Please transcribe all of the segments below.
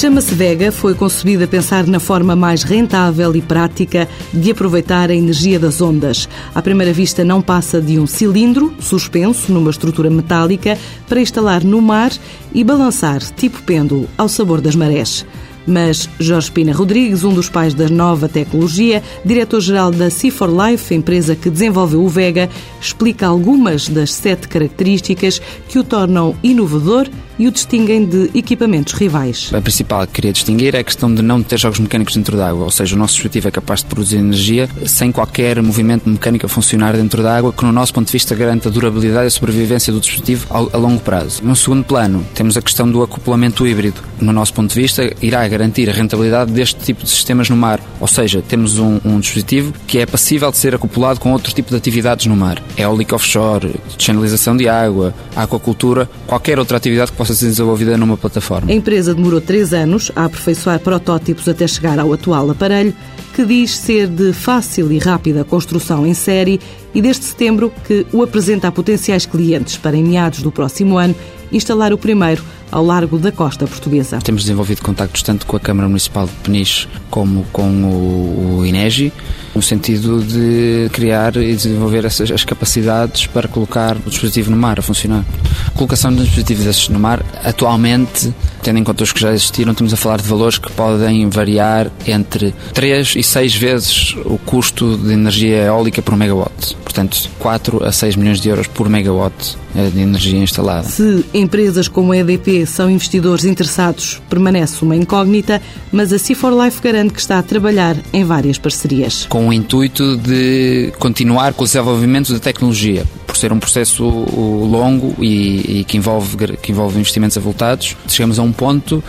Chama-se Vega, foi concebida a pensar na forma mais rentável e prática de aproveitar a energia das ondas. À primeira vista, não passa de um cilindro suspenso numa estrutura metálica para instalar no mar e balançar, tipo pêndulo, ao sabor das marés. Mas Jorge Pina Rodrigues, um dos pais da nova tecnologia, diretor-geral da C4Life, empresa que desenvolveu o Vega, explica algumas das sete características que o tornam inovador e o distinguem de equipamentos rivais. A principal que queria distinguir é a questão de não ter jogos mecânicos dentro d'água, ou seja, o nosso dispositivo é capaz de produzir energia sem qualquer movimento mecânico a funcionar dentro d'água, que no nosso ponto de vista garante a durabilidade e a sobrevivência do dispositivo a longo prazo. No segundo plano, temos a questão do acoplamento híbrido. No nosso ponto de vista, irá garantir a rentabilidade deste tipo de sistemas no mar, ou seja, temos um, um dispositivo que é passível de ser acoplado com outro tipo de atividades no mar. Eólica offshore, channelização de água, aquacultura, qualquer outra atividade que possa ser desenvolvida numa plataforma. A empresa demorou três anos a aperfeiçoar protótipos até chegar ao atual aparelho, que diz ser de fácil e rápida construção em série e desde setembro que o apresenta a potenciais clientes para, em meados do próximo ano, instalar o primeiro ao largo da costa portuguesa. Temos desenvolvido contactos tanto com a Câmara Municipal de Peniche como com o, o INEGI, no sentido de criar e desenvolver essas as capacidades para colocar o dispositivo no mar a funcionar. A colocação de dispositivos desses no mar, atualmente, tendo em conta os que já existiram, estamos a falar de valores que podem variar entre 3 e 6 vezes o custo de energia eólica por megawatt. Portanto, 4 a 6 milhões de euros por megawatt de energia instalada. Se empresas como a EDP são investidores interessados, permanece uma incógnita, mas a C4Life garante que está a trabalhar em várias parcerias. Com o intuito de continuar com o desenvolvimento da tecnologia, por ser um processo longo e, e que, envolve, que envolve investimentos avultados, chegamos a um ponto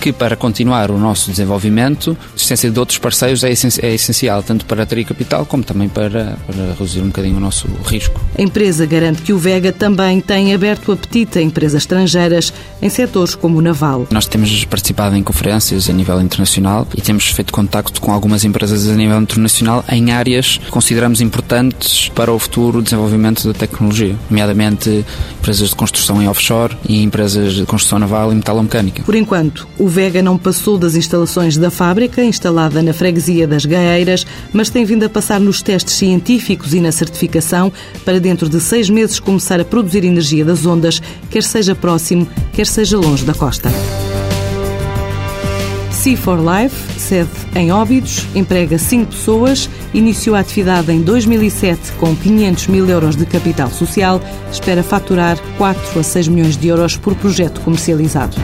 que para continuar o nosso desenvolvimento, a existência de outros parceiros é, é essencial, tanto para atrair capital como também para, para, reduzir um bocadinho o nosso risco. A empresa garante que o Vega também tem aberto apetite a empresas estrangeiras em setores como o naval. Nós temos participado em conferências a nível internacional e temos feito contacto com algumas empresas a nível internacional em áreas que consideramos importantes para o futuro desenvolvimento da tecnologia, nomeadamente empresas de construção em offshore e empresas de construção naval e metalomecânica. Por enquanto, o Vega não passou das instalações da fábrica, instalada na freguesia das Gaeiras, mas tem vindo a passar nos testes científicos e na certificação para dentro de seis meses começar a produzir energia das ondas, quer seja próximo, quer seja longe da costa. C4Life, sede em Óbidos, emprega cinco pessoas, iniciou a atividade em 2007 com 500 mil euros de capital social, espera faturar 4 a 6 milhões de euros por projeto comercializado.